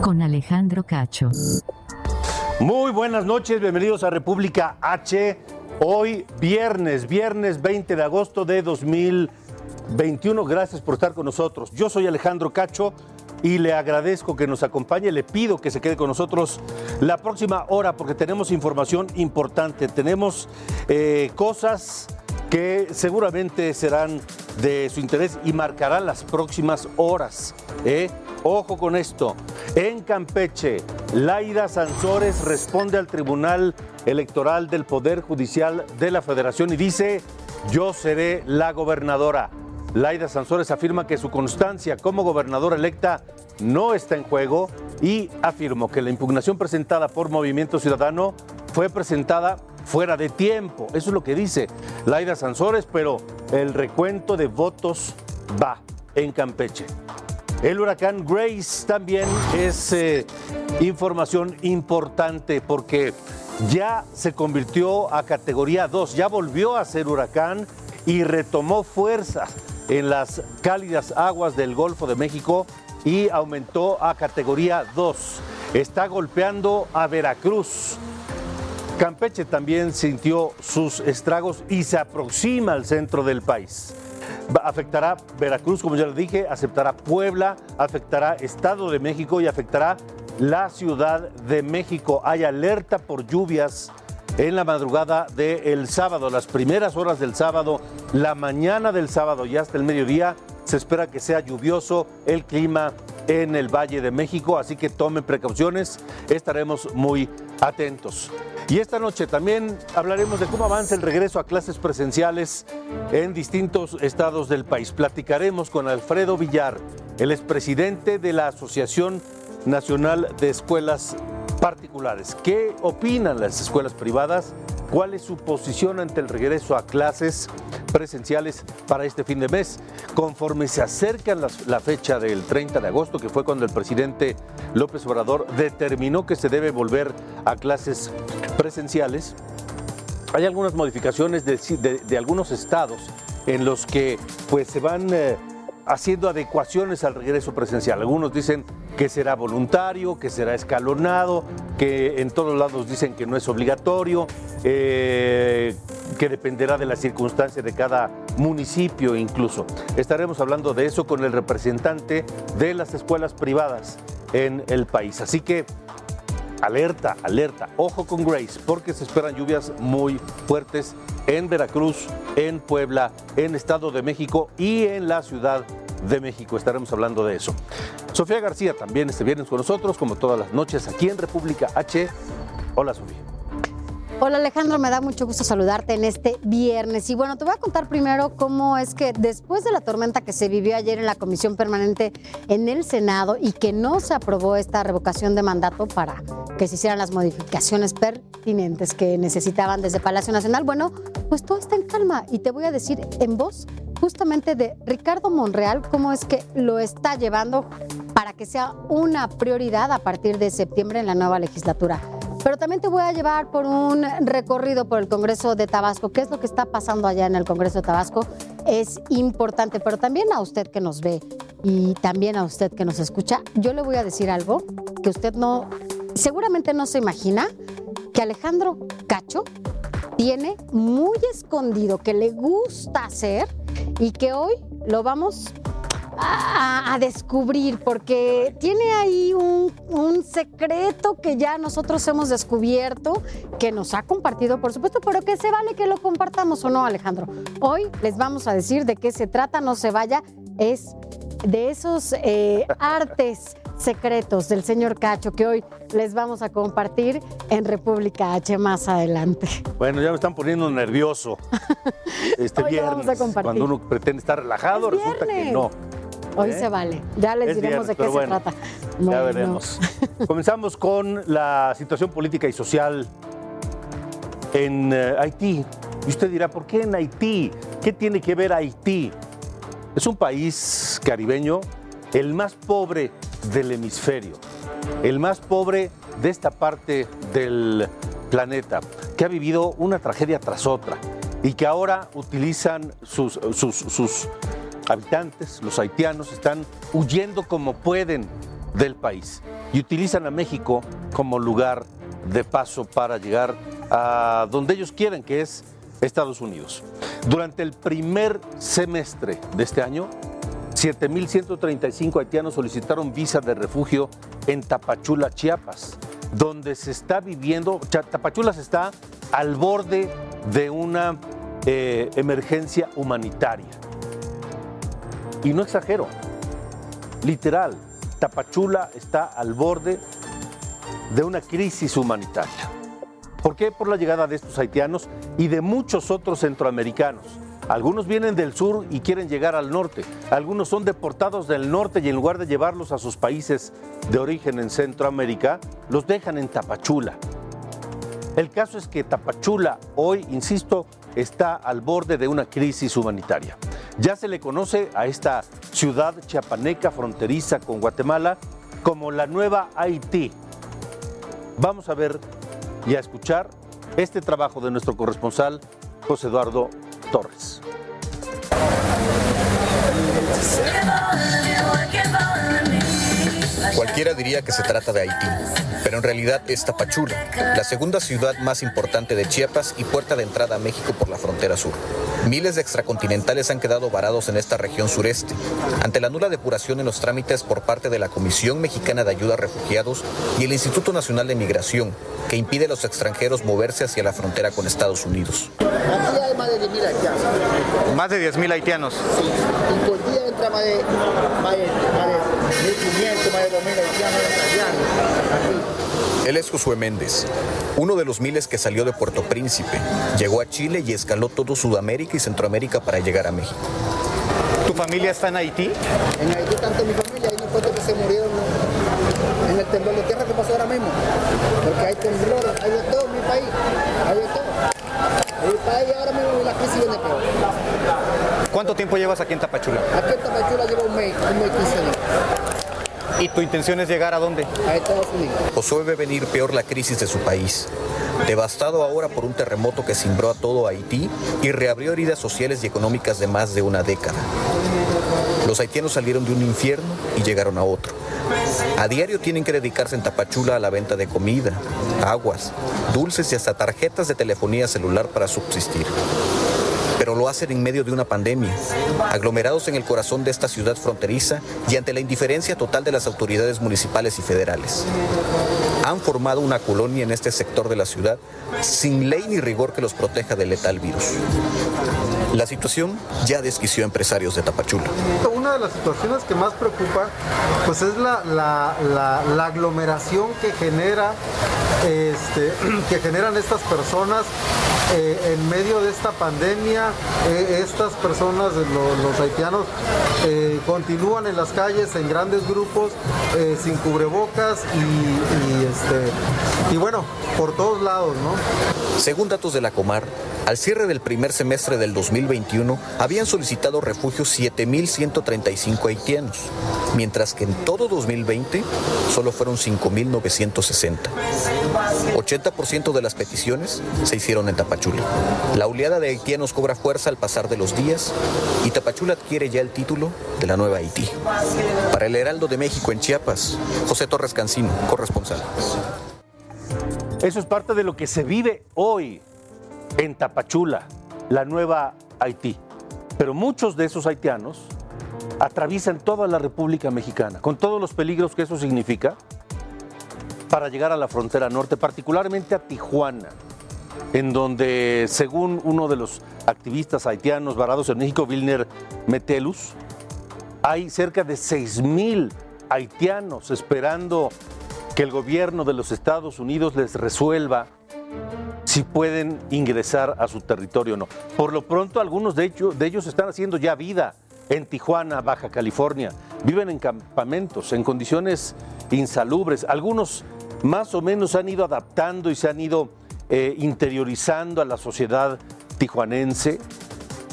Con Alejandro Cacho. Muy buenas noches, bienvenidos a República H. Hoy viernes, viernes 20 de agosto de 2021. Gracias por estar con nosotros. Yo soy Alejandro Cacho y le agradezco que nos acompañe. Le pido que se quede con nosotros la próxima hora porque tenemos información importante. Tenemos eh, cosas que seguramente serán de su interés y marcarán las próximas horas. ¿eh? Ojo con esto. En Campeche, Laida Sansores responde al Tribunal Electoral del Poder Judicial de la Federación y dice, yo seré la gobernadora. Laida Sansores afirma que su constancia como gobernadora electa no está en juego y afirmó que la impugnación presentada por Movimiento Ciudadano fue presentada fuera de tiempo. Eso es lo que dice Laida Sansores, pero el recuento de votos va en Campeche. El huracán Grace también es eh, información importante porque ya se convirtió a categoría 2, ya volvió a ser huracán y retomó fuerza en las cálidas aguas del Golfo de México y aumentó a categoría 2. Está golpeando a Veracruz. Campeche también sintió sus estragos y se aproxima al centro del país. Afectará Veracruz, como ya le dije, afectará Puebla, afectará Estado de México y afectará la Ciudad de México. Hay alerta por lluvias en la madrugada del sábado, las primeras horas del sábado, la mañana del sábado y hasta el mediodía. Se espera que sea lluvioso el clima en el Valle de México, así que tomen precauciones, estaremos muy atentos. Y esta noche también hablaremos de cómo avanza el regreso a clases presenciales en distintos estados del país. Platicaremos con Alfredo Villar, el expresidente de la Asociación Nacional de Escuelas Particulares. ¿Qué opinan las escuelas privadas? ¿Cuál es su posición ante el regreso a clases presenciales para este fin de mes? Conforme se acerca la, fecha del 30 de agosto, que fue cuando el presidente López Obrador determinó que se debe volver a clases presenciales, hay algunas modificaciones de, algunos estados en los que pues se van eh, haciendo adecuaciones al regreso presencial. Algunos dicen que será voluntario, que será escalonado, que en todos lados dicen que no es obligatorio, eh, que dependerá de la circunstancia de cada municipio incluso. Estaremos hablando de eso con el representante de las escuelas privadas en el país. Así que alerta, alerta, ojo con Grace, porque se esperan lluvias muy fuertes en Veracruz, en Puebla, en Estado de México y en la Ciudad de México. Estaremos hablando de eso. Sofía García también este viernes con nosotros, como todas las noches, aquí en República H. Hola, Sofía. Hola Alejandro, me da mucho gusto saludarte en este viernes. Y bueno, te voy a contar primero cómo es que después de la tormenta que se vivió ayer en la Comisión Permanente en el Senado y que no se aprobó esta revocación de mandato para que se hicieran las modificaciones pertinentes que necesitaban desde Palacio Nacional, bueno, pues todo está en calma y te voy a decir en voz justamente de Ricardo Monreal cómo es que lo está llevando para que sea una prioridad a partir de septiembre en la nueva legislatura. Pero también te voy a llevar por un recorrido por el Congreso de Tabasco. ¿Qué es lo que está pasando allá en el Congreso de Tabasco? Es importante, pero también a usted que nos ve y también a usted que nos escucha, yo le voy a decir algo que usted no, seguramente no se imagina, que Alejandro Cacho tiene muy escondido, que le gusta hacer y que hoy lo vamos a, descubrir, porque tiene ahí un, secreto que ya nosotros hemos descubierto, que nos ha compartido, por supuesto, pero que se vale que lo compartamos o no, Alejandro. Hoy les vamos a decir de qué se trata, no se vaya, es de esos eh, artes secretos del señor Cacho que hoy les vamos a compartir en República H más adelante. Bueno, ya me están poniendo nervioso. Este Hoy viernes, vamos a compartir. cuando uno pretende estar relajado, Es resulta que no. Hoy ¿Eh? se vale. Ya les Es diremos viernes, de qué se bueno, trata. Ya veremos. Comenzamos con la situación política y social en eh, Haití. Y usted dirá, ¿por qué en Haití? ¿Qué tiene que ver Haití? Es un país caribeño, el más pobre del hemisferio, el más pobre de esta parte del planeta, que ha vivido una tragedia tras otra y que ahora utilizan sus, sus, sus habitantes, los haitianos, están huyendo como pueden del país y utilizan a México como lugar de paso para llegar a donde ellos quieren, que es Estados Unidos. Durante el primer semestre de este año, 7.135 haitianos solicitaron visa de refugio en Tapachula, Chiapas, donde se está viviendo, Tapachula se está al borde de una eh, emergencia humanitaria. Y no exagero, literal, Tapachula está al borde de una crisis humanitaria. ¿Por qué? Por la llegada de estos haitianos y de muchos otros centroamericanos. Algunos vienen del sur y quieren llegar al norte. Algunos son deportados del norte y en lugar de llevarlos a sus países de origen en Centroamérica, los dejan en Tapachula. El caso es que Tapachula hoy, insisto, está al borde de una crisis humanitaria. Ya se le conoce a esta ciudad chiapaneca fronteriza con Guatemala como la nueva Haití. Vamos a ver y a escuchar este trabajo de nuestro corresponsal José Eduardo Torres. Cualquiera diría que se trata de Haití, pero en realidad es Tapachula, la segunda ciudad más importante de Chiapas y puerta de entrada a México por la frontera sur. Miles de extracontinentales han quedado varados en esta región sureste, ante la nula depuración en los trámites por parte de la Comisión Mexicana de Ayuda a Refugiados y el Instituto Nacional de Migración, que impide a los extranjeros moverse hacia la frontera con Estados Unidos. Aquí hay más de 10.000 haitianos. Más de 10.000 haitianos. Sí. Y por día más de, más de, más de 1.500, más de 2.000 haitianos. Aquí. Él es Josué Méndez, uno de los miles que salió de Puerto Príncipe. Llegó a Chile y escaló todo Sudamérica y Centroamérica para llegar a México. ¿Tu familia está en Haití? En Haití tanto mi familia, hay unos cuantos que se murieron en el temblor de tierra que pasó ahora mismo. Porque hay temblor, hay de todo en mi país, hay de todo. El país ahora mismo la crisis viene peor. ¿Cuánto tiempo llevas aquí en Tapachula? Aquí en Tapachula lleva un mes, un mes y 15 días, ¿Y tu intención es llegar a dónde? a Estados Unidos. Josué ve venir peor la crisis de su país, devastado ahora por un terremoto que cimbró a todo Haití y reabrió heridas sociales y económicas de más de una década. Los haitianos salieron de un infierno y llegaron a otro. A diario tienen que dedicarse en Tapachula a la venta de comida, aguas, dulces y hasta tarjetas de telefonía celular para subsistir. Pero lo hacen en medio de una pandemia, aglomerados en el corazón de esta ciudad fronteriza y ante la indiferencia total de las autoridades municipales y federales. Han formado una colonia en este sector de la ciudad sin ley ni rigor que los proteja del letal virus. La situación ya desquició a empresarios de Tapachula. Una de las situaciones que más preocupa pues es la, aglomeración que genera este, que generan estas personas eh, en medio de esta pandemia. Eh, estas personas, lo- los haitianos, eh, continúan en las calles en grandes grupos sin cubrebocas y, y, este, y bueno, por todos lados, ¿no? Según datos de la Comar, al cierre del primer semestre del 2021 habían solicitado refugio 7.135 haitianos, mientras que en todo 2020 solo fueron 5.960. 80% de las peticiones se hicieron en Tapachula. La oleada de haitianos cobra fuerza al pasar de los días y Tapachula adquiere ya el título de la nueva Haití. Para el Heraldo de México en Chiapas, José Torres Cancino, corresponsal. Eso es parte de lo que se vive hoy en Tapachula, la nueva Haití. Pero muchos de esos haitianos atraviesan toda la República Mexicana, con todos los peligros que eso significa, para llegar a la frontera norte, particularmente a Tijuana, en donde, según uno de los activistas haitianos varados en México, Wilner Metelus, hay cerca de 6 mil haitianos esperando que el gobierno de los Estados Unidos les resuelva si pueden ingresar a su territorio o no. Por lo pronto, algunos de ellos, están haciendo ya vida en Tijuana, Baja California. Viven en campamentos, en condiciones insalubres. Algunos más o menos han ido adaptando y se han ido eh, interiorizando a la sociedad tijuanense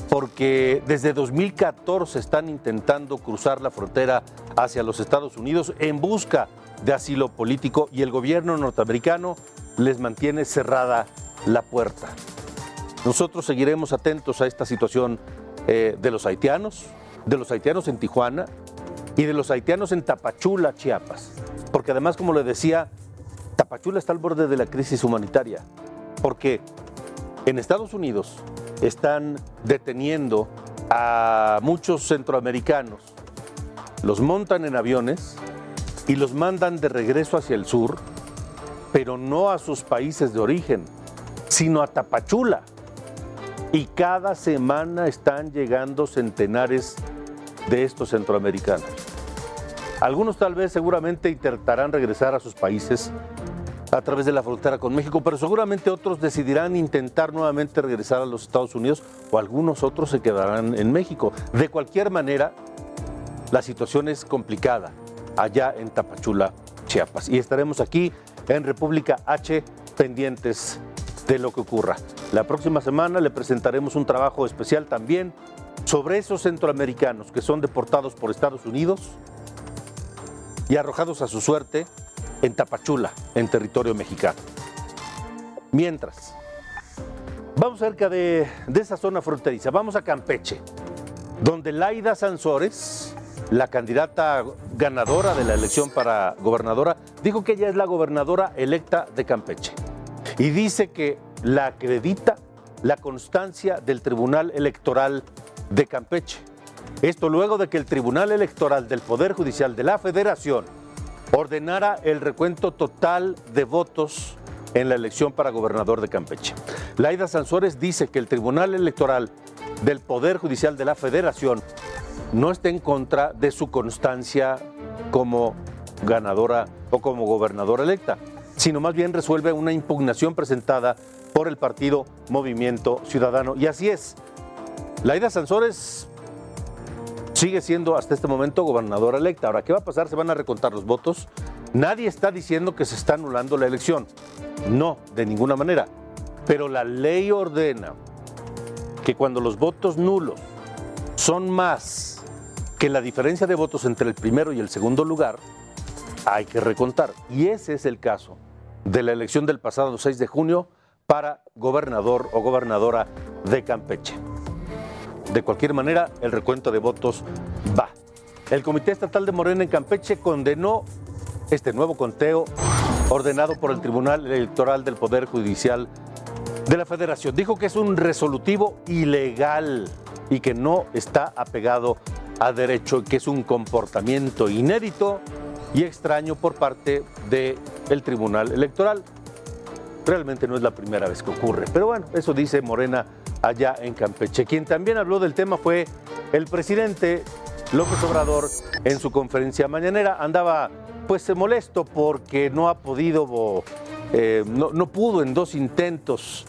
porque desde 2014 están intentando cruzar la frontera hacia los Estados Unidos en busca de asilo político y el gobierno norteamericano les mantiene cerrada la puerta. Nosotros seguiremos atentos a esta situación eh, de los haitianos, de los haitianos en Tijuana y de los haitianos en Tapachula, Chiapas. Porque además, como le decía, Tapachula está al borde de la crisis humanitaria. Porque en Estados Unidos están deteniendo a muchos centroamericanos, los montan en aviones y los mandan de regreso hacia el sur, pero no a sus países de origen, sino a Tapachula. Y cada semana están llegando centenares de estos centroamericanos. Algunos tal vez seguramente intentarán regresar a sus países a través de la frontera con México, pero seguramente otros decidirán intentar nuevamente regresar a los Estados Unidos o algunos otros se quedarán en México. De cualquier manera, la situación es complicada allá en Tapachula, Chiapas. Y estaremos aquí en República H pendientes de lo que ocurra. La próxima semana le presentaremos un trabajo especial también sobre esos centroamericanos que son deportados por Estados Unidos y arrojados a su suerte en Tapachula, en territorio mexicano. Mientras, vamos cerca de, de esa zona fronteriza, vamos a Campeche, donde Laida Sansores, la candidata ganadora de la elección para gobernadora, dijo que ella es la gobernadora electa de Campeche y dice que la acredita la constancia del Tribunal Electoral de Campeche. Esto luego de que el Tribunal Electoral del Poder Judicial de la Federación ordenara el recuento total de votos en la elección para gobernador de Campeche. Laida Sansores dice que el Tribunal Electoral del Poder Judicial de la Federación no está en contra de su constancia como ganadora o como gobernadora electa, sino más bien resuelve una impugnación presentada por el partido Movimiento Ciudadano. Y así es. Laida Sansores sigue siendo hasta este momento gobernadora electa. Ahora, ¿qué va a pasar? ¿Se van a recontar los votos? Nadie está diciendo que se está anulando la elección. No, de ninguna manera. Pero la ley ordena que cuando los votos nulos son más que la diferencia de votos entre el primero y el segundo lugar, hay que recontar. Y ese es el caso de la elección del pasado 6 de junio para gobernador o gobernadora de Campeche. De cualquier manera, el recuento de votos va. El Comité Estatal de Morena en Campeche condenó este nuevo conteo ordenado por el Tribunal Electoral del Poder Judicial de la Federación. Dijo que es un resolutivo ilegal y que no está apegado a derecho, que es un comportamiento inédito y extraño por parte del Tribunal Electoral. Realmente no es la primera vez que ocurre, pero bueno, eso dice Morena allá en Campeche. Quien también habló del tema fue el presidente López Obrador en su conferencia mañanera. Andaba pues molesto porque no ha podido, eh, no, no, pudo en dos intentos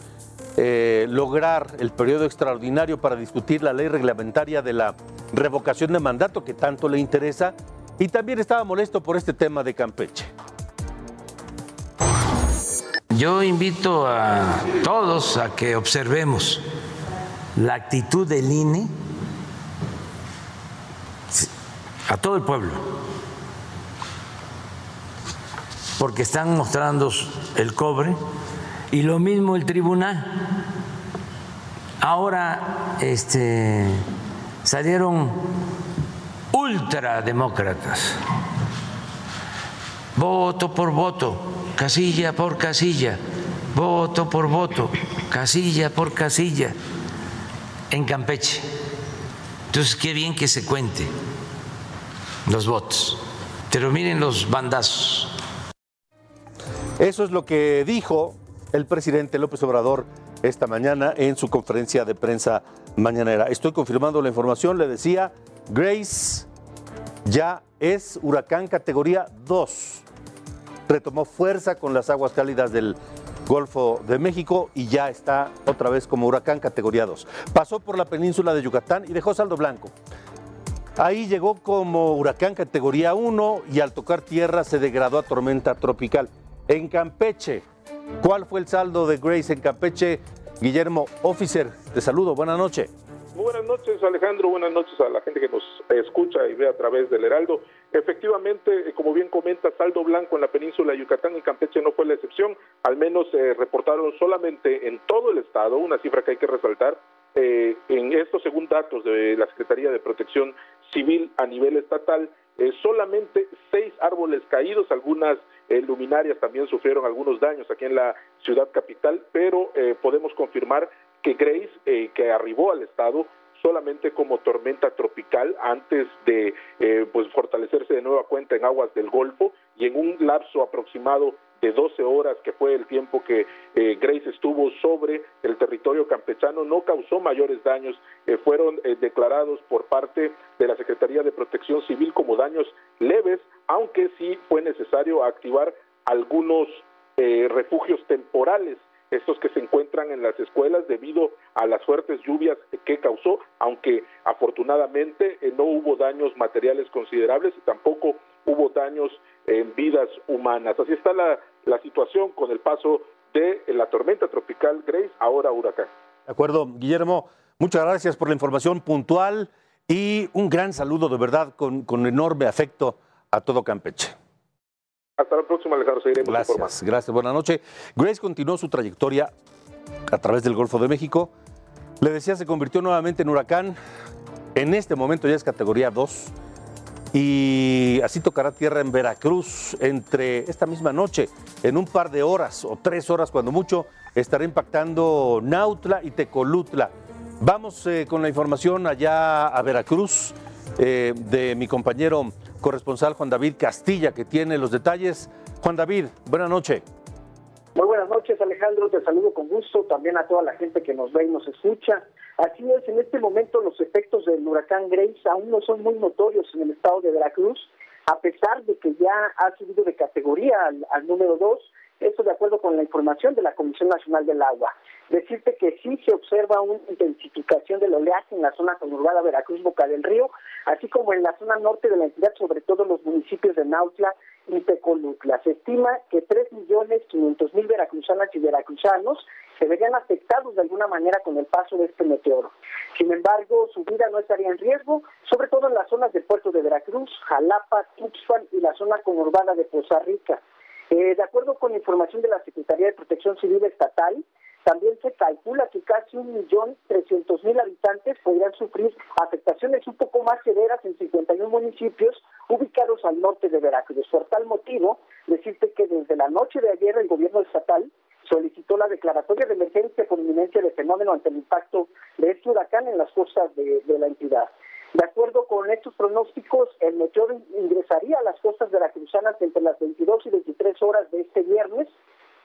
eh, lograr el periodo extraordinario para discutir la ley reglamentaria de la revocación de mandato que tanto le interesa y también estaba molesto por este tema de Campeche. Yo invito a todos a que observemos la actitud del INE a todo el pueblo, porque están mostrando el cobre y lo mismo el tribunal. Ahora este, salieron ultrademócratas, voto por voto casilla por casilla, voto por voto, casilla por casilla, en Campeche. Entonces, qué bien que se cuente los votos. Pero miren los bandazos. Eso es lo que dijo el presidente López Obrador esta mañana en su conferencia de prensa mañanera. Estoy confirmando la información, le decía, Grace ya es huracán categoría 2. Retomó fuerza con las aguas cálidas del Golfo de México y ya está otra vez como huracán categoría 2. Pasó por la península de Yucatán y dejó saldo blanco. Ahí llegó como huracán categoría 1 y al tocar tierra se degradó a tormenta tropical. En Campeche, ¿cuál fue el saldo de Grace en Campeche? Guillermo Officer, te saludo, buenas noches. Buenas noches, Alejandro. Buenas noches a la gente que nos escucha y ve a través del Heraldo. Efectivamente, eh, como bien comenta, saldo blanco en la península de Yucatán y Campeche no fue la excepción. Al menos eh, reportaron solamente en todo el estado, una cifra que hay que resaltar, eh, en estos según datos de la Secretaría de Protección Civil a nivel estatal, eh, solamente seis árboles caídos, algunas eh, luminarias también sufrieron algunos daños aquí en la ciudad capital, pero eh, podemos confirmar que Grace, eh, que arribó al estado solamente como tormenta tropical antes de eh, pues fortalecerse de nueva cuenta en aguas del Golfo y en un lapso aproximado de 12 horas, que fue el tiempo que eh, Grace estuvo sobre el territorio campechano, no causó mayores daños, eh, fueron eh, declarados por parte de la Secretaría de Protección Civil como daños leves, aunque sí fue necesario activar algunos eh, refugios temporales estos que se encuentran en las escuelas debido a las fuertes lluvias que causó, aunque afortunadamente eh, no hubo daños materiales considerables y tampoco hubo daños en vidas humanas. Así está la, situación con el paso de la tormenta tropical Grace, ahora huracán. De acuerdo, Guillermo, muchas gracias por la información puntual y un gran saludo de verdad con, con enorme afecto a todo Campeche. Hasta la próxima, Alejandro. Seguiremos informando. Gracias, gracias. Buenas noches. Grace continuó su trayectoria a través del Golfo de México. Le decía, se convirtió nuevamente en huracán. En este momento ya es categoría 2. Y así tocará tierra en Veracruz entre esta misma noche, en un par de horas o tres horas cuando mucho, estará impactando Nautla y Tecolutla. Vamos eh, con la información allá a Veracruz eh, de mi compañero corresponsal Juan David Castilla, que tiene los detalles. Juan David, buena noche. Muy buenas noches, Alejandro. Te saludo con gusto. También a toda la gente que nos ve y nos escucha. Así es, en este momento los efectos del huracán Grace aún no son muy notorios en el estado de Veracruz, a pesar de que ya ha subido de categoría al, número 2. Esto de acuerdo con la información de la Comisión Nacional del Agua. Decirte que sí se observa una intensificación del oleaje en la zona conurbada Veracruz-Boca del Río, así como en la zona norte de la entidad, sobre todo en los municipios de Nautla y Tecolutla. Se estima que 3.500.000 veracruzanas y veracruzanos se verían afectados de alguna manera con el paso de este meteoro. Sin embargo, su vida no estaría en riesgo, sobre todo en las zonas del puerto de Veracruz, Jalapa, Tuxpan y la zona conurbada de Poza Rica. Eh, de acuerdo con información de la Secretaría de Protección Civil Estatal, también se calcula que casi un millón trescientos mil habitantes podrían sufrir afectaciones un poco más severas en 51 municipios ubicados al norte de Veracruz. Por tal motivo, decirte que desde la noche de ayer el gobierno estatal solicitó la declaratoria de emergencia por inminencia de fenómeno ante el impacto de este huracán en las costas de, de la entidad. De acuerdo con estos pronósticos, el meteoro ingresaría a las costas veracruzanas entre las 22 y 23 horas de este viernes,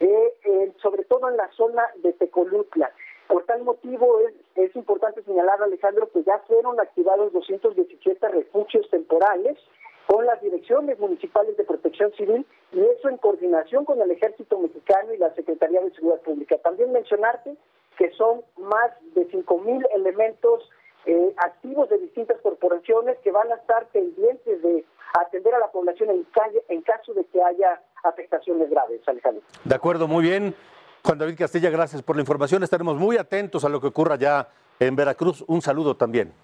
eh, eh, sobre todo en la zona de Tecolutla. Por tal motivo es, es importante señalar, Alejandro, que ya fueron activados 217 refugios temporales con las direcciones municipales de protección civil y eso en coordinación con el Ejército Mexicano y la Secretaría de Seguridad Pública. También mencionarte que son más de 5.000 elementos eh, activos de distintas corporaciones que van a estar pendientes de atender a la población en, calle, en caso de que haya afectaciones graves, Alejandro. De acuerdo, muy bien. Juan David Castilla, gracias por la información. Estaremos muy atentos a lo que ocurra ya en Veracruz. Un saludo también.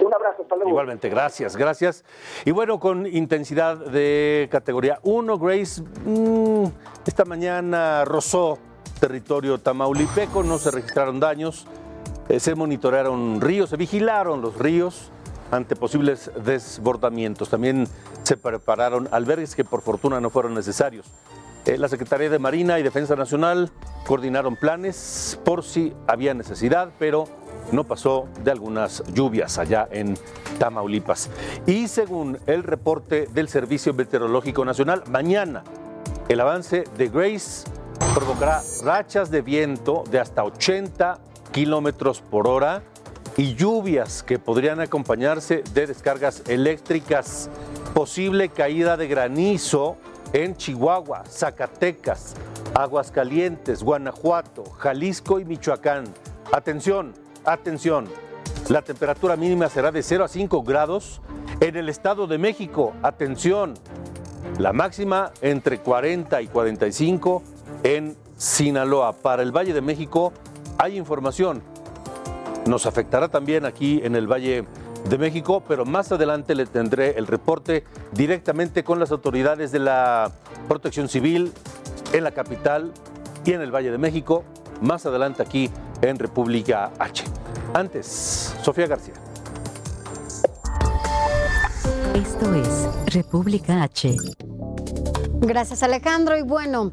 Un abrazo, hasta luego. Igualmente, gracias, gracias. Y bueno, con intensidad de categoría 1, Grace, mmm, esta mañana rozó territorio tamaulipeco, no se registraron daños, eh, se monitorearon ríos, se vigilaron los ríos ante posibles desbordamientos. También se prepararon albergues que por fortuna no fueron necesarios. Eh, la Secretaría de Marina y Defensa Nacional coordinaron planes por si había necesidad, pero no pasó de algunas lluvias allá en Tamaulipas. Y según el reporte del Servicio Meteorológico Nacional, mañana el avance de Grace provocará rachas de viento de hasta 80 kilómetros por hora y lluvias que podrían acompañarse de descargas eléctricas. Posible caída de granizo en Chihuahua, Zacatecas, Aguascalientes, Guanajuato, Jalisco y Michoacán. Atención, atención. La temperatura mínima será de 0 a 5 grados en el Estado de México. Atención. La máxima entre 40 y 45 en Sinaloa. Para el Valle de México hay información. Nos afectará también aquí en el Valle de México, pero más adelante le tendré el reporte directamente con las autoridades de la Protección Civil en la capital y en el Valle de México, más adelante aquí en República H. Antes, Sofía García. Esto es República H. Gracias Alejandro. Y bueno,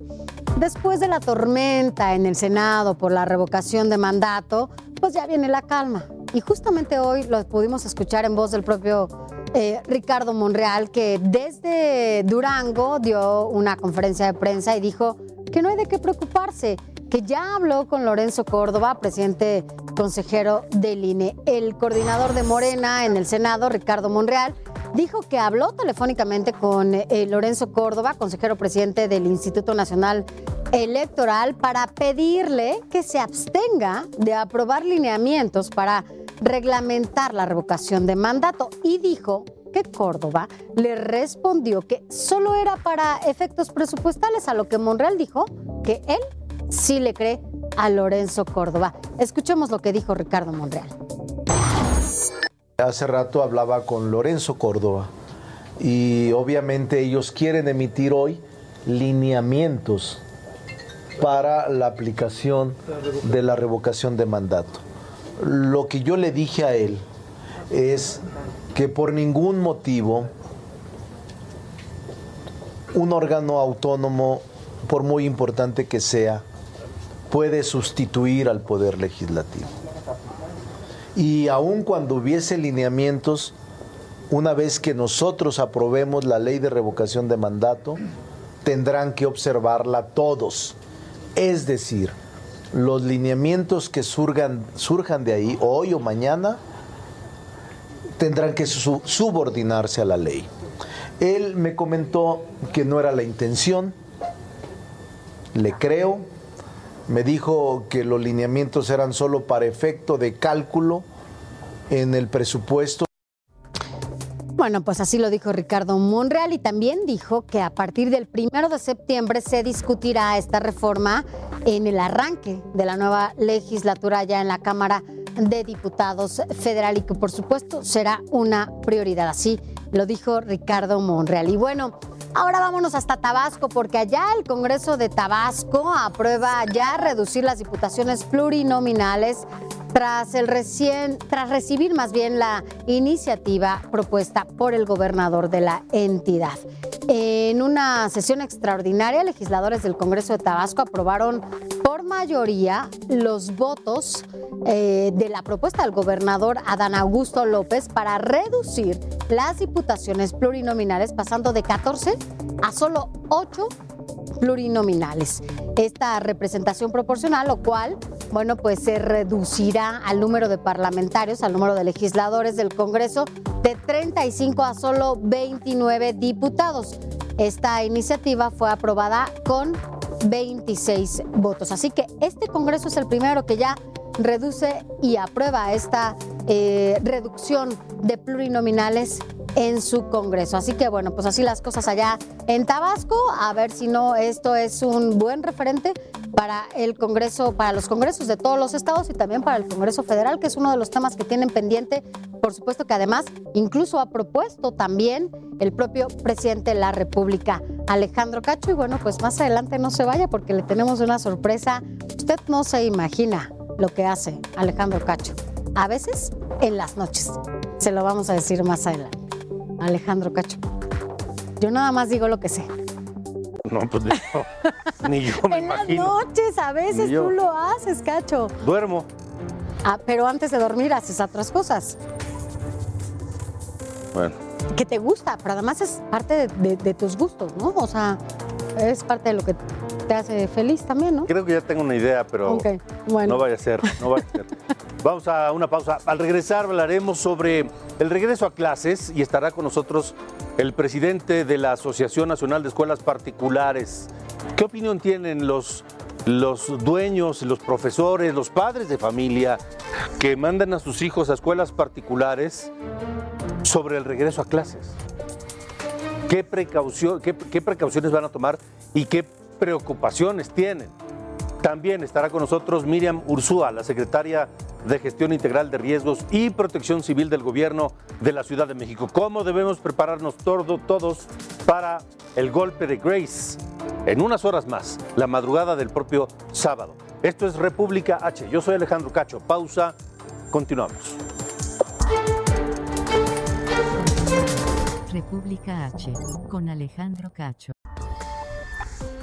después de la tormenta en el Senado por la revocación de mandato, pues ya viene la calma. Y justamente hoy lo pudimos escuchar en voz del propio eh, Ricardo Monreal, que desde Durango dio una conferencia de prensa y dijo que no hay de qué preocuparse, que ya habló con Lorenzo Córdoba, presidente consejero del INE. El coordinador de Morena en el Senado, Ricardo Monreal, dijo que habló telefónicamente con eh, Lorenzo Córdoba, consejero presidente del Instituto Nacional Electoral, para pedirle que se abstenga de aprobar lineamientos para reglamentar la revocación de mandato y dijo que Córdoba le respondió que solo era para efectos presupuestales, a lo que Monreal dijo que él sí le cree a Lorenzo Córdoba. Escuchemos lo que dijo Ricardo Monreal. Hace rato hablaba con Lorenzo Córdoba y obviamente ellos quieren emitir hoy lineamientos para la aplicación de la revocación de mandato. Lo que yo le dije a él es que por ningún motivo un órgano autónomo, por muy importante que sea, puede sustituir al poder legislativo. Y aun cuando hubiese lineamientos, una vez que nosotros aprobemos la ley de revocación de mandato, tendrán que observarla todos. Es decir, los lineamientos que surgan, surjan de ahí, hoy o mañana, tendrán que subordinarse a la ley. Él me comentó que no era la intención, le creo, me dijo que los lineamientos eran solo para efecto de cálculo en el presupuesto. Bueno, pues así lo dijo Ricardo Monreal y también dijo que a partir del primero de septiembre se discutirá esta reforma en el arranque de la nueva legislatura ya en la Cámara de Diputados Federal y que por supuesto será una prioridad. Así lo dijo Ricardo Monreal. Y bueno, ahora vámonos hasta Tabasco porque allá el Congreso de Tabasco aprueba ya reducir las diputaciones plurinominales tras, el recién, tras recibir más bien la iniciativa propuesta por el gobernador de la entidad. En una sesión extraordinaria, legisladores del Congreso de Tabasco aprobaron mayoría los votos eh, de la propuesta del gobernador Adán Augusto López para reducir las diputaciones plurinominales pasando de 14 a solo 8 plurinominales. Esta representación proporcional, lo cual, bueno, pues se reducirá al número de parlamentarios, al número de legisladores del Congreso de 35 a solo 29 diputados. Esta iniciativa fue aprobada con 26 votos. Así que este Congreso es el primero que ya reduce y aprueba esta eh, reducción de plurinominales en su Congreso. Así que bueno, pues así las cosas allá en Tabasco, a ver si no esto es un buen referente para el Congreso, para los congresos de todos los estados y también para el Congreso Federal, que es uno de los temas que tienen pendiente, por supuesto que además incluso ha propuesto también el propio presidente de la República, Alejandro Cacho, y bueno, pues más adelante no se vaya porque le tenemos una sorpresa. Usted no se imagina lo que hace Alejandro Cacho, a veces en las noches. Se lo vamos a decir más adelante. Alejandro Cacho. Yo nada más digo lo que sé. No, pues no, ni yo me en imagino. las noches a veces tú lo haces, Cacho. Duermo. Ah, pero antes de dormir haces otras cosas Bueno, que te gusta, pero además es parte de, de- de tus gustos, ¿no? O sea, es parte de lo que te hace feliz también, ¿no? Creo que ya tengo una idea, pero bueno. no vaya a ser, no vaya a ser. Vamos a una pausa. Al regresar hablaremos sobre el regreso a clases y estará con nosotros el presidente de la Asociación Nacional de Escuelas Particulares. ¿Qué opinión tienen los, los dueños, los profesores, los padres de familia que mandan a sus hijos a escuelas particulares sobre el regreso a clases? ¿Qué, precaución, qué, qué precauciones van a tomar y qué preocupaciones tienen? También estará con nosotros Miriam Ursúa, la secretaria de Gestión Integral de Riesgos y Protección Civil del Gobierno de la Ciudad de México. ¿Cómo debemos prepararnos todo- todos para el golpe de Grace? En unas horas más, la madrugada del propio sábado. Esto es República H. Yo soy Alejandro Cacho. Pausa. Continuamos. República H, con Alejandro Cacho.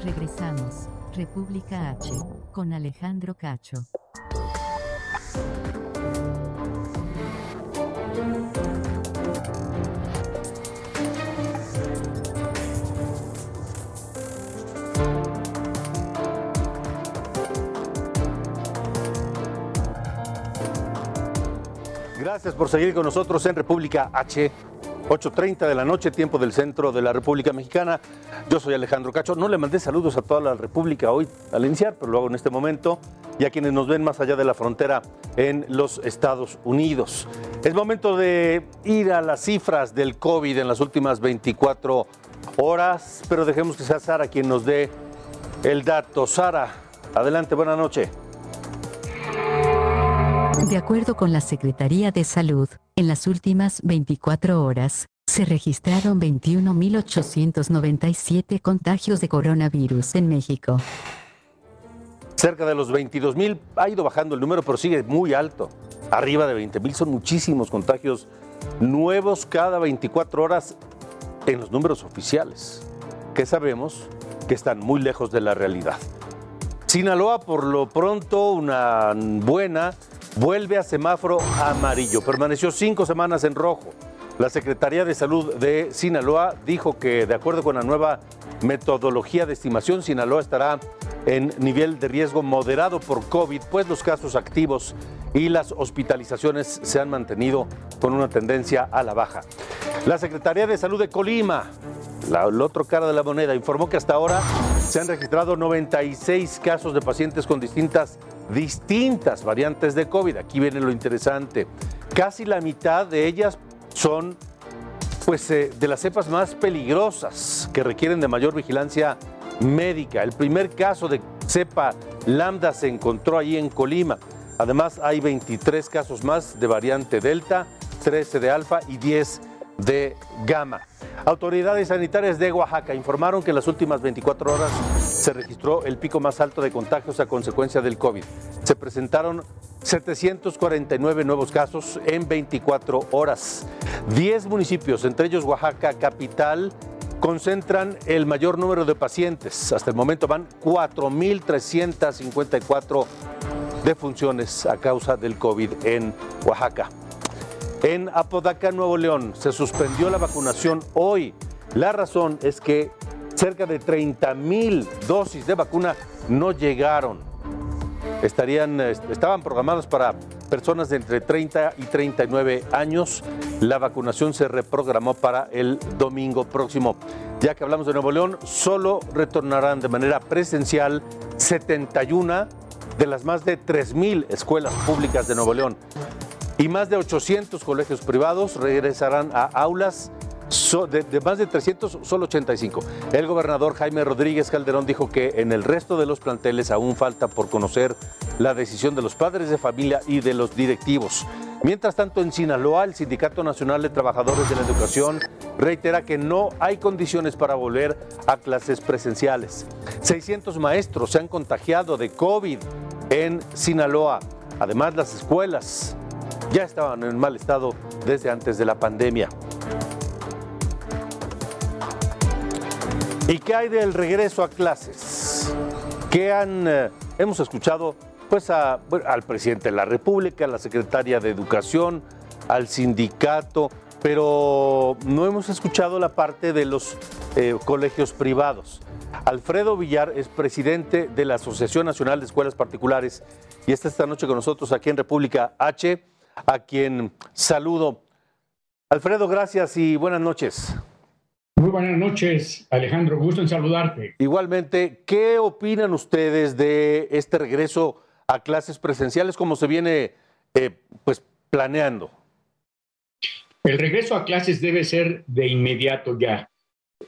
Regresamos. República H, con Alejandro Cacho. Gracias por seguir con nosotros en República H. 8.30 de la noche, tiempo del centro de la República Mexicana. Yo soy Alejandro Cacho. No le mandé saludos a toda la República hoy al iniciar, pero lo hago en este momento. Y a quienes nos ven más allá de la frontera en los Estados Unidos. Es momento de ir a las cifras del COVID en las últimas 24 horas, pero dejemos que sea Sara quien nos dé el dato. Sara, adelante, buena noche. De acuerdo con la Secretaría de Salud, en las últimas 24 horas, se registraron 21.897 contagios de coronavirus en México. Cerca de los 22 mil, ha ido bajando el número, pero sigue muy alto. Arriba de 20 mil, son muchísimos contagios nuevos cada 24 horas en los números oficiales, que sabemos que están muy lejos de la realidad. Sinaloa, por lo pronto, una buena, vuelve a semáforo amarillo. Permaneció cinco semanas en rojo. La Secretaría de Salud de Sinaloa dijo que, de acuerdo con la nueva metodología de estimación, Sinaloa estará en nivel de riesgo moderado por COVID, pues los casos activos y las hospitalizaciones se han mantenido con una tendencia a la baja. La Secretaría de Salud de Colima, la, el cara de la moneda, informó que hasta ahora se han registrado 96 casos de pacientes con distintas, distintas variantes de COVID. Aquí viene lo interesante. Casi la mitad de ellas son pues, eh, de las cepas más peligrosas que requieren de mayor vigilancia médica. El primer caso de cepa lambda se encontró allí en Colima. Además, hay 23 casos más de variante Delta, 13 de Alfa y 10 de Gamma. Autoridades sanitarias de Oaxaca informaron que en las últimas 24 horas se registró el pico más alto de contagios a consecuencia del COVID. Se presentaron 749 nuevos casos en 24 horas. 10 municipios, entre ellos Oaxaca capital, concentran el mayor número de pacientes. Hasta el momento van 4.354 defunciones a causa del COVID en Oaxaca. En Apodaca, Nuevo León, se suspendió la vacunación hoy. La razón es que cerca de 30 mil dosis de vacuna no llegaron. Estarían, estaban programadas para personas de entre 30 y 39 años. La vacunación se reprogramó para el domingo próximo. Ya que hablamos de Nuevo León, solo retornarán de manera presencial 71 de las más de 3 mil escuelas públicas de Nuevo León y más de 800 colegios privados regresarán a aulas de, de más de 300, solo 85. El gobernador Jaime Rodríguez Calderón dijo que en el resto de los planteles aún falta por conocer la decisión de los padres de familia y de los directivos. Mientras tanto, en Sinaloa, el Sindicato Nacional de Trabajadores de la Educación reitera que no hay condiciones para volver a clases presenciales. 600 maestros se han contagiado de COVID en Sinaloa. Además, las escuelas ya estaban en mal estado desde antes de la pandemia. ¿Y qué hay del regreso a clases? ¿Qué han, eh, hemos escuchado pues al presidente de la República, a la secretaria de Educación, al sindicato, pero no hemos escuchado la parte de los eh, colegios privados. Alfredo Villar es presidente de la Asociación Nacional de Escuelas Particulares y está esta noche con nosotros aquí en República H, a quien saludo. Alfredo, gracias y buenas noches. Muy buenas noches, Alejandro. Gusto en saludarte. Igualmente, ¿qué opinan ustedes de este regreso a clases presenciales como se viene eh, pues, planeando? El regreso a clases debe ser de inmediato ya,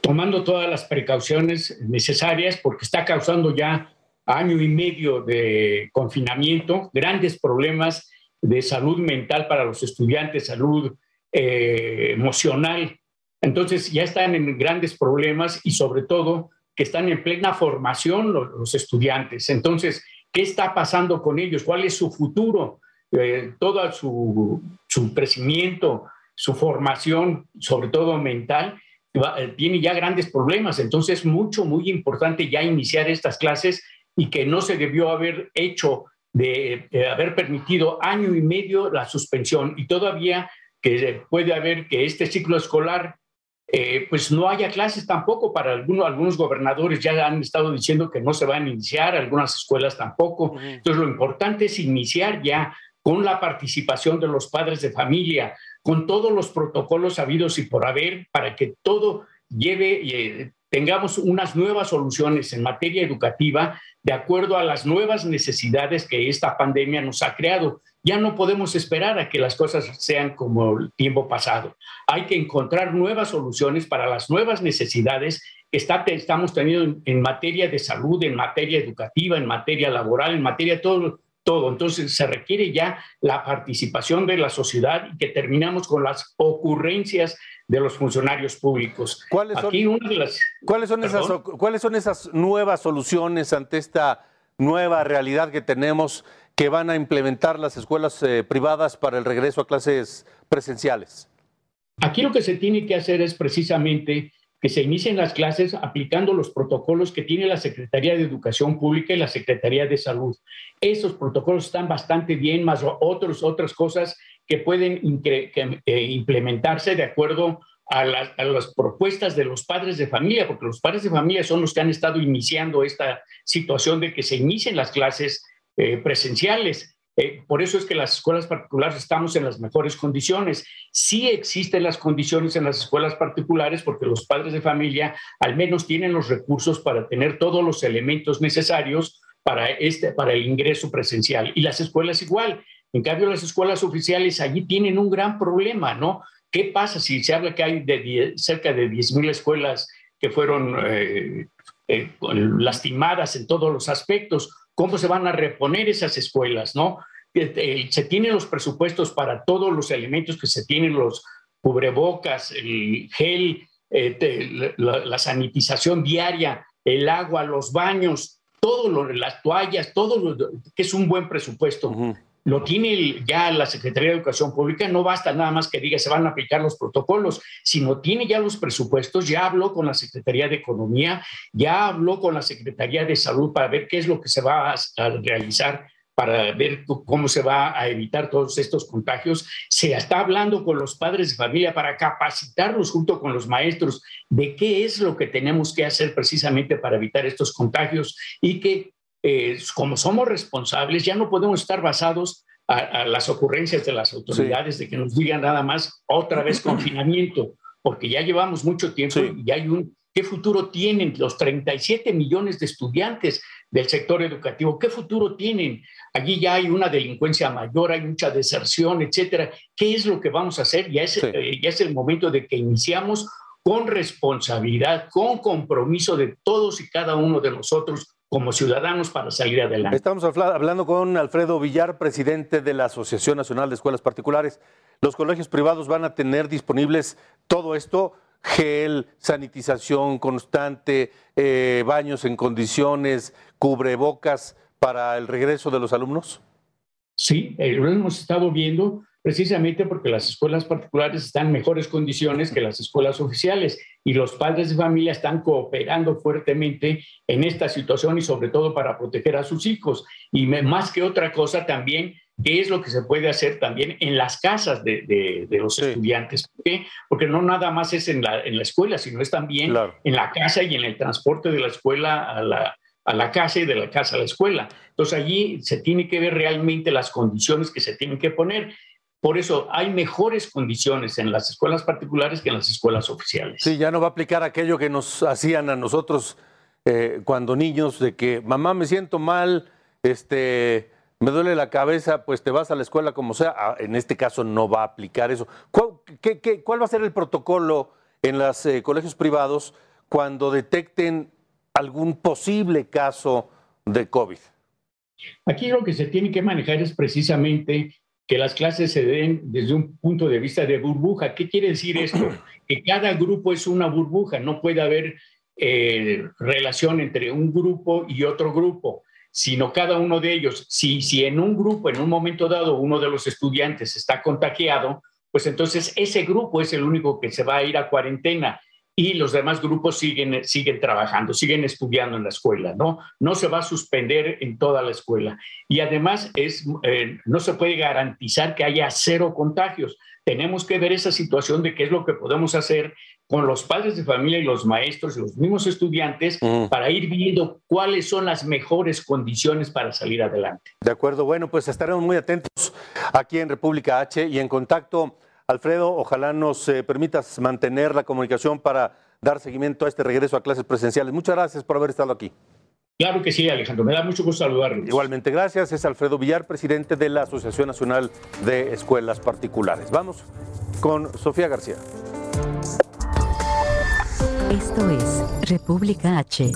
tomando todas las precauciones necesarias porque está causando ya año y medio de confinamiento, grandes problemas de salud mental para los estudiantes, salud eh, emocional. Entonces ya están en grandes problemas y sobre todo que están en plena formación los, estudiantes. Entonces, ¿qué está pasando con ellos? ¿Cuál es su futuro? Eh, todo su, su crecimiento, su formación, sobre todo mental, eh, tiene ya grandes problemas. Entonces, es mucho, muy importante ya iniciar estas clases y que no se debió haber hecho de, haber permitido año y medio la suspensión y todavía que puede haber que este ciclo escolar eh, pues no haya clases tampoco para algunos, algunos gobernadores ya han estado diciendo que no se van a iniciar, algunas escuelas tampoco. Entonces lo importante es iniciar ya con la participación de los padres de familia, con todos los protocolos habidos y por haber, para que todo lleve, eh, tengamos unas nuevas soluciones en materia educativa de acuerdo a las nuevas necesidades que esta pandemia nos ha creado. Ya no podemos esperar a que las cosas sean como el tiempo pasado. Hay que encontrar nuevas soluciones para las nuevas necesidades que estamos teniendo en, materia de salud, en materia educativa, en materia laboral, en materia todo, todo. Entonces se requiere ya la participación de la sociedad y que terminamos con las ocurrencias de los funcionarios públicos. ¿Cuáles son, ¿cuáles son, esas, ¿cuáles son esas nuevas soluciones ante esta nueva realidad que tenemos que van a implementar las escuelas eh, privadas para el regreso a clases presenciales? Aquí lo que se tiene que hacer es precisamente que se inicien las clases aplicando los protocolos que tiene la Secretaría de Educación Pública y la Secretaría de Salud. Esos protocolos están bastante bien, más otros, otras cosas que pueden eh, implementarse de acuerdo a, las propuestas de los padres de familia, porque los padres de familia son los que han estado iniciando esta situación de que se inicien las clases eh, presenciales. Eh, por eso es que las escuelas particulares estamos en las mejores condiciones. Sí existen las condiciones en las escuelas particulares porque los padres de familia al menos tienen los recursos para tener todos los elementos necesarios para, este, para el ingreso presencial. Y las escuelas igual. En cambio, las escuelas oficiales allí tienen un gran problema, ¿no? ¿Qué pasa si se habla que hay de cerca de 10.000 escuelas que fueron eh, eh, lastimadas en todos los aspectos? cómo se van a reponer esas escuelas, ¿no? Eh, se tienen los presupuestos para todos los elementos que se tienen, los cubrebocas, el gel, la, sanitización diaria, el agua, los baños, todo lo, las toallas, todo lo que es un buen presupuesto lo tiene ya la Secretaría de Educación Pública, no basta nada más que diga se van a aplicar los protocolos, sino tiene ya los presupuestos, ya habló con la Secretaría de Economía, ya habló con la Secretaría de Salud para ver qué es lo que se va a, realizar para ver cómo se va a evitar todos estos contagios. Se está hablando con los padres de familia para capacitarlos junto con los maestros de qué es lo que tenemos que hacer precisamente para evitar estos contagios y que eh, como somos responsables, ya no podemos estar basados a, las ocurrencias de las autoridades de que nos digan nada más otra vez confinamiento, porque ya llevamos mucho tiempo y hay un... ¿Qué futuro tienen los 37 millones de estudiantes del sector educativo? ¿Qué futuro tienen? Allí ya hay una delincuencia mayor, hay mucha deserción, etcétera. ¿Qué es lo que vamos a hacer? Ya es, eh, ya es el momento de que iniciamos con responsabilidad, con compromiso de todos y cada uno de nosotros como ciudadanos para salir adelante. Estamos hablando con Alfredo Villar, presidente de la Asociación Nacional de Escuelas Particulares. ¿Los colegios privados van a tener disponibles todo esto? Gel, sanitización constante, eh, baños en condiciones, cubrebocas para el regreso de los alumnos? Sí, eh, lo hemos estado viendo precisamente porque las escuelas particulares están en mejores condiciones que las escuelas oficiales y los padres de familia están cooperando fuertemente en esta situación y sobre todo para proteger a sus hijos. Y más que otra cosa también qué es lo que se puede hacer también en las casas de, los estudiantes. ¿Por qué? Porque no nada más es en la, en la escuela, sino es también en la casa y en el transporte de la escuela a la, a la casa y de la casa a la escuela. Entonces allí se tiene que ver realmente las condiciones que se tienen que poner. Por eso hay mejores condiciones en las escuelas particulares que en las escuelas oficiales. Sí, ya no va a aplicar aquello que nos hacían a nosotros eh, cuando niños, de que mamá me siento mal, este, me duele la cabeza, pues te vas a la escuela como sea. Ah, en este caso no va a aplicar eso. ¿Cuál, cuál va a ser el protocolo en los eh, colegios privados cuando detecten algún posible caso de COVID? Aquí lo que se tiene que manejar es precisamente que las clases se den desde un punto de vista de burbuja. ¿Qué quiere decir esto? Que cada grupo es una burbuja, no puede haber eh, relación entre un grupo y otro grupo, sino cada uno de ellos. Si, si en un grupo, en un momento dado, uno de los estudiantes está contagiado, pues entonces ese grupo es el único que se va a ir a cuarentena y los demás grupos siguen, siguen trabajando, siguen estudiando en la escuela, ¿no? No se va a suspender en toda la escuela. Y además es, eh, no se puede garantizar que haya cero contagios. Tenemos que ver esa situación de qué es lo que podemos hacer con los padres de familia y los maestros y los mismos estudiantes para ir viendo cuáles son las mejores condiciones para salir adelante. De acuerdo, bueno, pues estaremos muy atentos aquí en República H y en contacto Alfredo, ojalá nos eh, permitas mantener la comunicación para dar seguimiento a este regreso a clases presenciales. Muchas gracias por haber estado aquí. Claro que sí, Alejandro. Me da mucho gusto saludarlos. Igualmente, gracias. Es Alfredo Villar, presidente de la Asociación Nacional de Escuelas Particulares. Vamos con Sofía García. Esto es República H.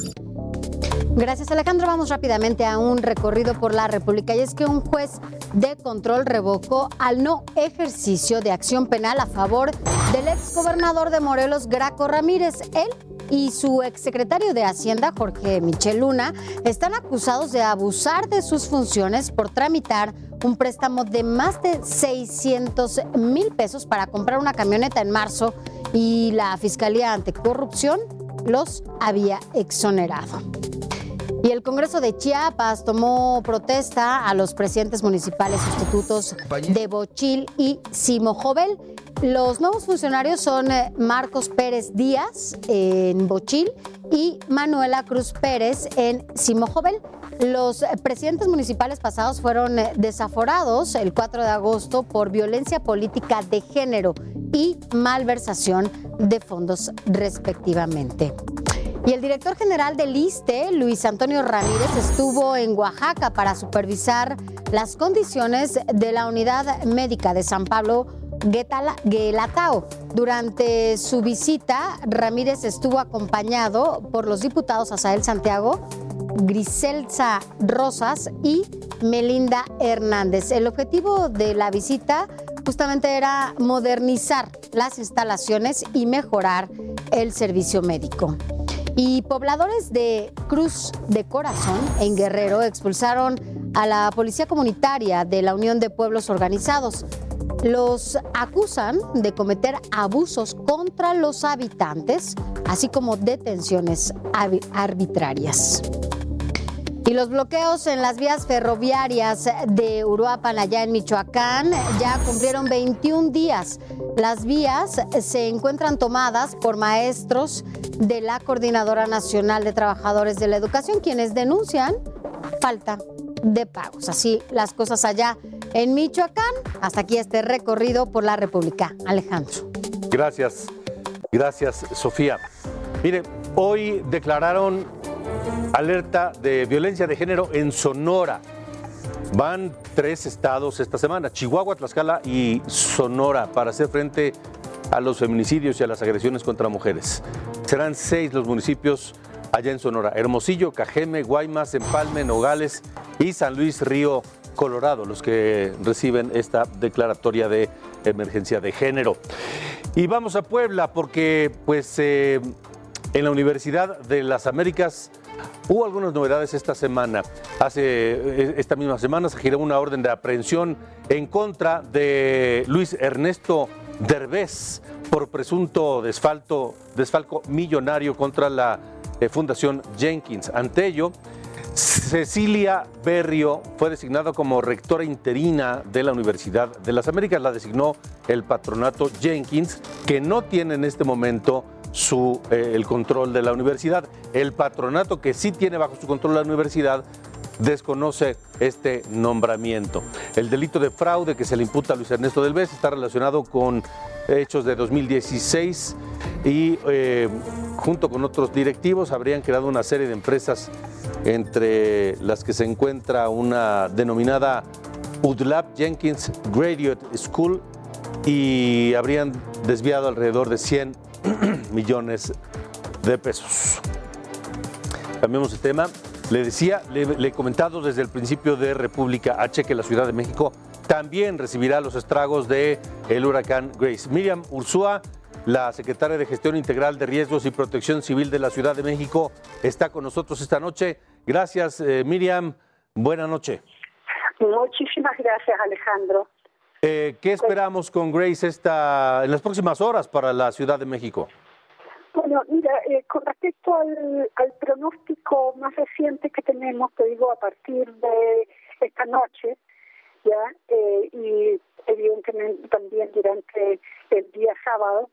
Gracias Alejandro. Vamos rápidamente a un recorrido por la República y es que un juez de control revocó al no ejercicio de acción penal a favor del ex gobernador de Morelos, Graco Ramírez. Él y su exsecretario de Hacienda, Jorge Michel Luna, están acusados de abusar de sus funciones por tramitar un préstamo de más de 600 mil pesos para comprar una camioneta en marzo y la Fiscalía Anticorrupción los había exonerado. Y el Congreso de Chiapas tomó protesta a los presidentes municipales sustitutos de Bochil y Simojovel. Los nuevos funcionarios son eh, Marcos Pérez Díaz en Bochil y Manuela Cruz Pérez en Simojovel. Los presidentes municipales pasados fueron eh, desaforados el 4 de agosto por violencia política de género y malversación de fondos respectivamente. Y el director general del ISTE, Luis Antonio Ramírez, estuvo en Oaxaca para supervisar las condiciones de la unidad médica de San Pablo Guelatao. Durante su visita, Ramírez estuvo acompañado por los diputados Asael Santiago, Griselza Rosas y Melinda Hernández. El objetivo de la visita justamente era modernizar las instalaciones y mejorar el servicio médico. Y pobladores de Cruz de Corazón, en Guerrero, expulsaron a la Policía Comunitaria de la Unión de Pueblos Organizados. Los acusan de cometer abusos contra los habitantes, así como detenciones arbitrarias. Y los bloqueos en las vías ferroviarias de Uruapan, allá en Michoacán, ya cumplieron 21 días. Las vías se encuentran tomadas por maestros de la Coordinadora Nacional de Trabajadores de la Educación, quienes denuncian falta de pagos. Así las cosas allá en Michoacán. Hasta aquí este recorrido por la República. Alejandro. Gracias, gracias Sofía. Mire, hoy declararon Alerta de violencia de género en Sonora. Van tres estados esta semana, Chihuahua, Tlaxcala y Sonora, para hacer frente a los feminicidios y a las agresiones contra mujeres. Serán seis los municipios allá en Sonora, Hermosillo, Cajeme, Guaymas, Empalme, Nogales y San Luis Río, Colorado, los que reciben esta declaratoria de emergencia de género. Y vamos a Puebla porque pues eh, en la Universidad de las Américas Hubo algunas novedades esta semana. Hace eh, esta misma semana se giró una orden de aprehensión en contra de Luis Ernesto Derbez por presunto desfalco millonario contra la eh, Fundación Jenkins. Ante ello, Cecilia Berrio fue designada como rectora interina de la Universidad de las Américas. La designó el patronato Jenkins, que no tiene en este momento su, eh, el control de la universidad. El patronato que sí tiene bajo su control la universidad desconoce este nombramiento. El delito de fraude que se le imputa a Luis Ernesto del Vez está relacionado con hechos de 2016 y eh, junto con otros directivos habrían creado una serie de empresas entre las que se encuentra una denominada UDLAB Jenkins Graduate School y habrían desviado alrededor de 100 millones de pesos. Cambiamos de tema. Le decía, le, he comentado desde el principio de República H que la Ciudad de México también recibirá los estragos del el huracán Grace. Miriam Ursúa, la secretaria de Gestión Integral de Riesgos y Protección Civil de la Ciudad de México, está con nosotros esta noche. Gracias, eh, Miriam. Buenas noches. Muchísimas gracias, Alejandro. Eh, ¿Qué esperamos con Grace esta, en las próximas horas para la Ciudad de México? Bueno, mira, eh, con respecto al, al, pronóstico más reciente que tenemos, te digo, a partir de esta noche, ya, eh, y evidentemente también durante el día sábado,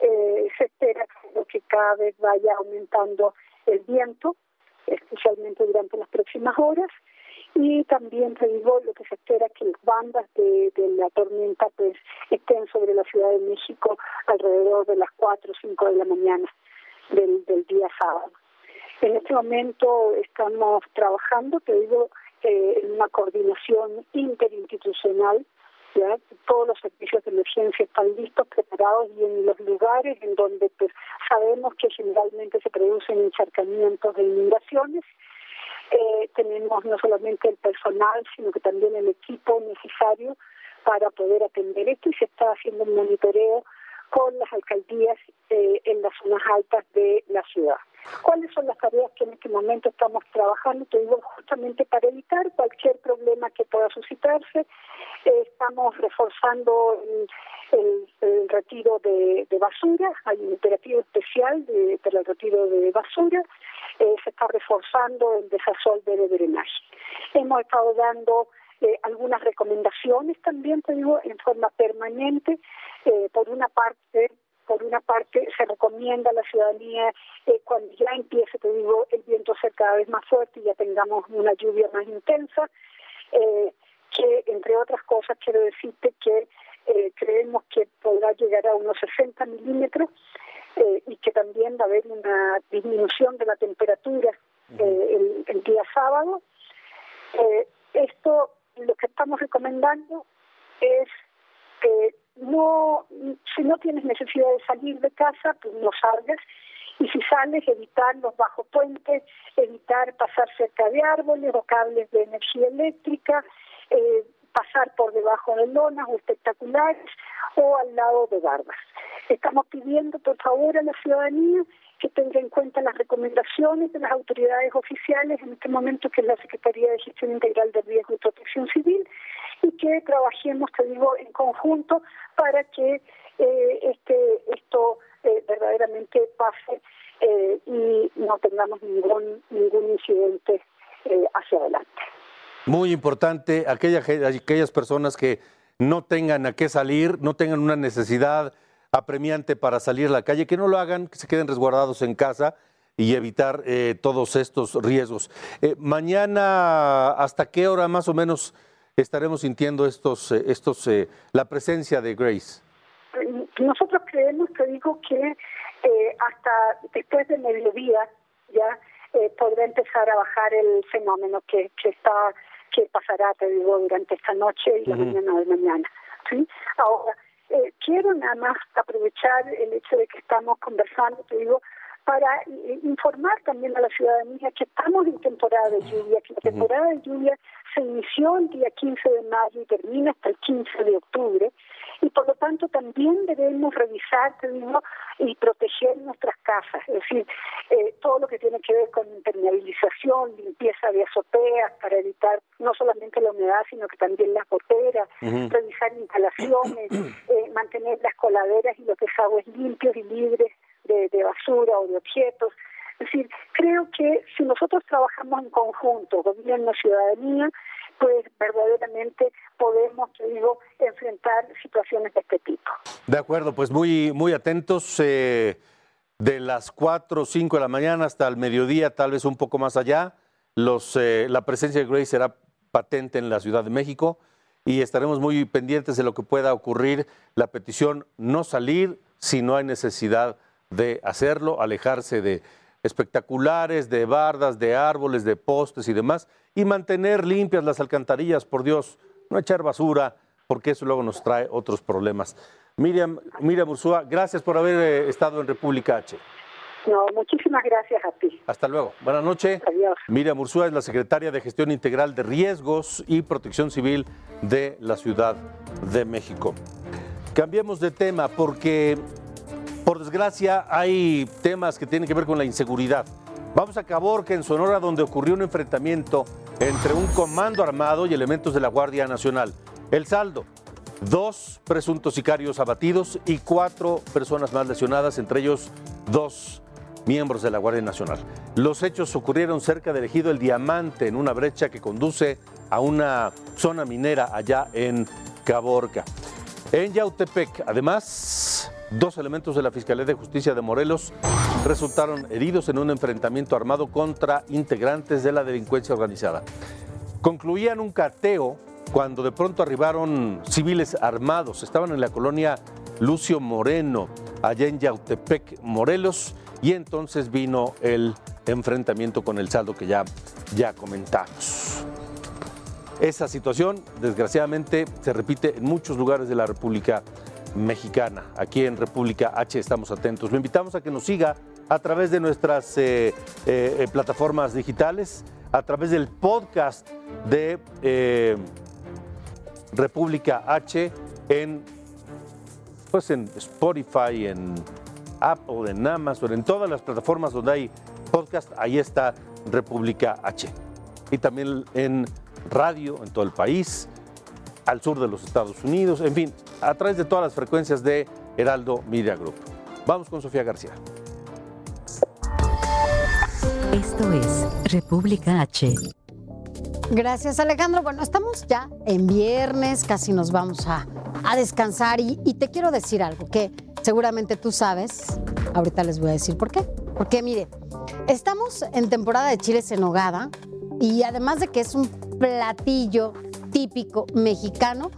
eh, se espera que cada vez vaya aumentando el viento, especialmente durante las próximas horas, y también te digo lo que se espera que las bandas de, la tormenta pues estén sobre la Ciudad de México alrededor de las 4 o 5 de la mañana del, del día sábado. En este momento estamos trabajando, te digo, eh, en una coordinación interinstitucional ¿ya? todos los servicios de emergencia están listos, preparados y en los lugares en donde pues sabemos que generalmente se producen encharcamientos de inundaciones, eh, tenemos no solamente el personal, sino que también el equipo necesario para poder atender esto y se está haciendo un monitoreo con las alcaldías eh, en las zonas altas de la ciudad. ¿Cuáles son las tareas que en este momento estamos trabajando? Te digo, justamente para evitar cualquier problema que pueda suscitarse. Eh, estamos reforzando el, retiro de, basura, hay un operativo especial de, para el retiro de basura, eh, se está reforzando el desasol de drenaje. Hemos estado dando eh, algunas recomendaciones también, te digo, en forma permanente. Eh, por una parte, por una parte se recomienda a la ciudadanía eh, cuando ya empiece, te digo, el viento a ser cada vez más fuerte y ya tengamos una lluvia más intensa, eh, que entre otras cosas quiero decirte que eh, creemos que podrá llegar a unos 60 milímetros eh, y que también va a haber una disminución de la temperatura eh, el, el, día sábado. Esto lo que estamos recomendando es que no, si no tienes necesidad de salir de casa, pues no salgas. Y si sales, evitar los bajo puentes, evitar pasar cerca de árboles o cables de energía eléctrica, eh, pasar por debajo de lonas o espectaculares o al lado de bardas. Estamos pidiendo, por favor, a la ciudadanía que tenga en cuenta las recomendaciones de las autoridades oficiales, en este momento que es la Secretaría de Gestión Integral de Riesgo y Protección Civil, y que trabajemos, te digo, en conjunto para que eh, este esto eh, verdaderamente pase eh, y no tengamos ningún ningún incidente hacia adelante. Muy importante, aquellas, aquellas personas que no tengan a qué salir, no tengan una necesidad apremiante para salir a la calle, que no lo hagan, que se queden resguardados en casa y evitar eh, todos estos riesgos. Eh, mañana, ¿hasta qué hora más o menos estaremos sintiendo estos, eh, estos, la presencia de Grace? Nosotros creemos, te digo, que hasta después del mediodía ya podrá empezar a bajar el fenómeno que, que está que pasará, te digo, durante esta noche y la uh -huh. mañana de mañana. ¿sí? Ahora, eh, quiero nada más aprovechar el hecho de que estamos conversando, te digo, para informar también a la ciudadanía que estamos en temporada de lluvia, que la temporada de lluvia se inició el día 15 de mayo y termina hasta el 15 de octubre, y por lo tanto también debemos revisar, te digo, y proteger nuestras casas, es decir, eh, todo lo que tiene que ver con impermeabilización, limpieza de azoteas para evitar no solamente la humedad, sino que también las goteras, uh -huh. revisar instalaciones, eh, mantener las coladeras y los desagües limpios y libres de, de basura o de objetos. Es decir, creo creo que si nosotros trabajamos en conjunto, gobierno, ciudadanía, pues verdaderamente podemos, digo, enfrentar situaciones de este tipo. De acuerdo, pues muy, muy atentos. Eh, de las 4 o 5 de la mañana hasta el mediodía, tal vez un poco más allá, eh, la presencia de Grace será patente en la Ciudad de México y estaremos muy pendientes de lo que pueda ocurrir. La petición no salir si no hay necesidad de hacerlo, alejarse de espectaculares, de bardas, de árboles, de postes y demás, y mantener limpias las alcantarillas, por Dios, no echar basura, porque eso luego nos trae otros problemas. Miriam, Miriam Ursúa, gracias por haber eh, estado en República H. No, muchísimas gracias a ti. Hasta luego. Buenas noches. Adiós. Miriam Ursúa es la secretaria de Gestión Integral de Riesgos y Protección Civil de la Ciudad de México. Cambiemos de tema porque, por desgracia, hay temas que tienen que ver con la inseguridad. Vamos a Caborca, en Sonora, donde ocurrió un enfrentamiento entre un comando armado y elementos de la Guardia Nacional. El saldo, dos presuntos sicarios abatidos y cuatro personas más lesionadas, entre ellos dos miembros de la Guardia Nacional. Los hechos ocurrieron cerca del ejido El Diamante, en una brecha que conduce a una zona minera allá en Caborca. En Yautepec, además, dos elementos de la Fiscalía de Justicia de Morelos resultaron heridos en un enfrentamiento armado contra integrantes de la delincuencia organizada. Concluían un cateo cuando de pronto arribaron civiles armados. Estaban en la colonia Lucio Moreno, allá en Yautepec, Morelos, y entonces vino el enfrentamiento con el saldo que ya, ya comentamos. Esa situación, desgraciadamente, se repite en muchos lugares de la República Mexicana. Aquí en República H estamos atentos. Le invitamos a que nos siga a través de nuestras eh, eh, eh, plataformas digitales, a través del podcast de República H en, pues en Spotify, en Apple, en Amazon, en todas las plataformas donde hay podcast, ahí está República H. Y también en radio en todo el país, al sur de los Estados Unidos, en fin, a través de todas las frecuencias de Heraldo Media Group. Vamos con Sofía García. Esto es República H. Gracias Alejandro. Bueno, estamos ya en viernes, casi nos vamos a, a descansar y, y, te quiero decir algo que seguramente tú sabes, ahorita les voy a decir por qué. Porque mire, estamos en temporada de chiles en nogada y además de que es un platillo típico mexicano,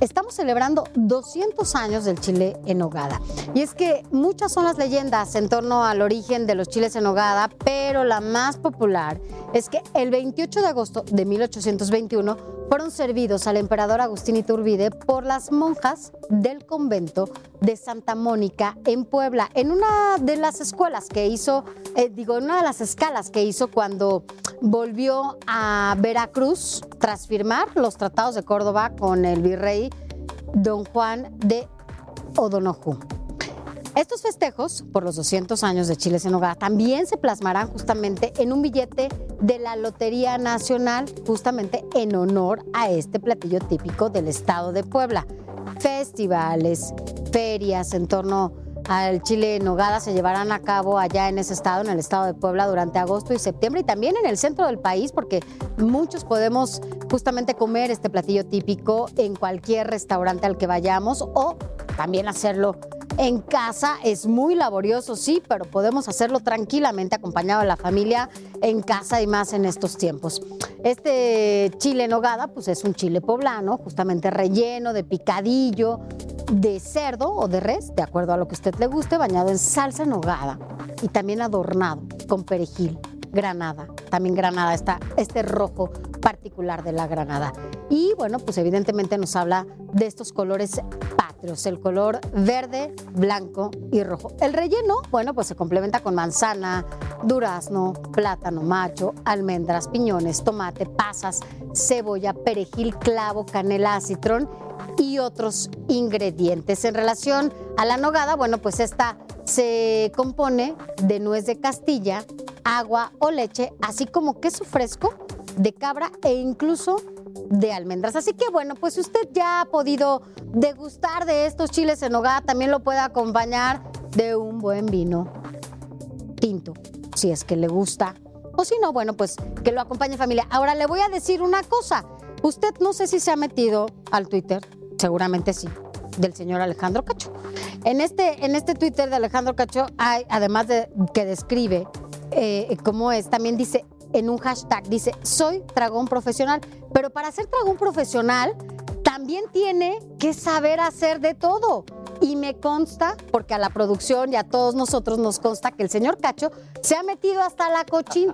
Estamos celebrando 200 años del chile en nogada. Y es que muchas son las leyendas en torno al origen de los chiles en nogada, pero la más popular es que el 28 de agosto de 1821 fueron servidos al emperador Agustín Iturbide por las monjas del convento de Santa Mónica en Puebla, en una de las escuelas que hizo, eh, digo, en una de las escalas que hizo cuando volvió a Veracruz tras firmar los tratados de Córdoba con el virrey don Juan de O'Donoghue. Estos festejos por los 200 años de Chile en Hogar también se plasmarán justamente en un billete de la Lotería Nacional, justamente en honor a este platillo típico del estado de Puebla. Festivales, ferias en torno al chile en nogada se llevarán a cabo allá en ese estado, en el estado de Puebla, durante agosto y septiembre y también en el centro del país, porque muchos podemos justamente comer este platillo típico en cualquier restaurante al que vayamos o también hacerlo en casa es muy laborioso, sí, pero podemos hacerlo tranquilamente acompañado de la familia en casa y más en estos tiempos. Este chile en nogada, pues es un chile poblano, justamente relleno de picadillo, de cerdo o de res, de acuerdo a lo que usted le guste, bañado en salsa nogada y también adornado con perejil, granada, también granada, está este rojo particular de la granada. Y bueno, pues evidentemente nos habla de estos colores el color verde, blanco y rojo. El relleno, bueno, pues se complementa con manzana, durazno, plátano macho, almendras, piñones, tomate, pasas, cebolla, perejil, clavo, canela, citrón y otros ingredientes. En relación a la nogada, bueno, pues esta se compone de nuez de castilla, agua o leche, así como queso fresco de cabra e incluso de almendras. Así que bueno, pues usted ya ha podido degustar de estos chiles en hogar, también lo puede acompañar de un buen vino tinto. si es que le gusta. O si no, bueno, pues que lo acompañe familia. Ahora le voy a decir una cosa. Usted no sé si se ha metido al Twitter, seguramente sí, del señor Alejandro Cacho. En este, en este Twitter de Alejandro Cacho hay, además de que describe eh, cómo es, también dice en un hashtag, dice, soy dragón profesional. Pero para ser dragón profesional, también tiene que saber hacer de todo. Y me consta, porque a la producción y a todos nosotros nos consta que el señor Cacho se ha metido hasta la,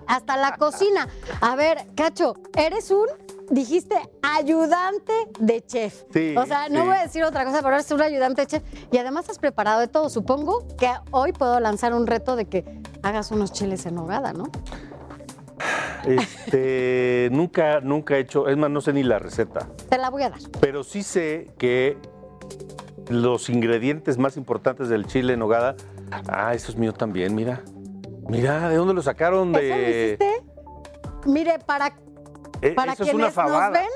hasta la cocina. A ver, Cacho, eres un, dijiste, ayudante de chef. Sí, o sea, no sí. voy a decir otra cosa, pero eres un ayudante de chef. Y además has preparado de todo. Supongo que hoy puedo lanzar un reto de que hagas unos chiles en nogada, ¿no? Este, nunca, nunca he hecho, es más, no sé ni la receta, Te la voy a dar. pero sí sé que los ingredientes más importantes del chile en nogada, ah, eso es mío también, mira. Mira, ¿de dónde lo sacaron? ¿Eso lo De... hiciste? Mire, para, Eh, para eso es quienes una fabada. nos ven,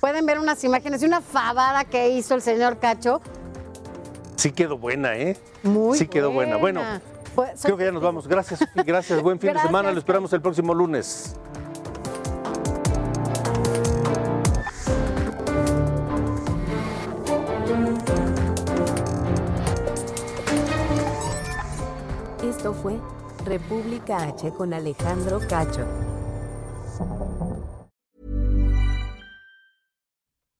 pueden ver unas imágenes de una fabada que hizo el señor Cacho. Sí quedó buena, ¿eh? Muy sí quedó buena. Bueno, Pues, creo que ya nos vamos. Gracias, gracias. Buen fin de semana. Lo esperamos el próximo lunes. Esto fue República H con Alejandro Cacho.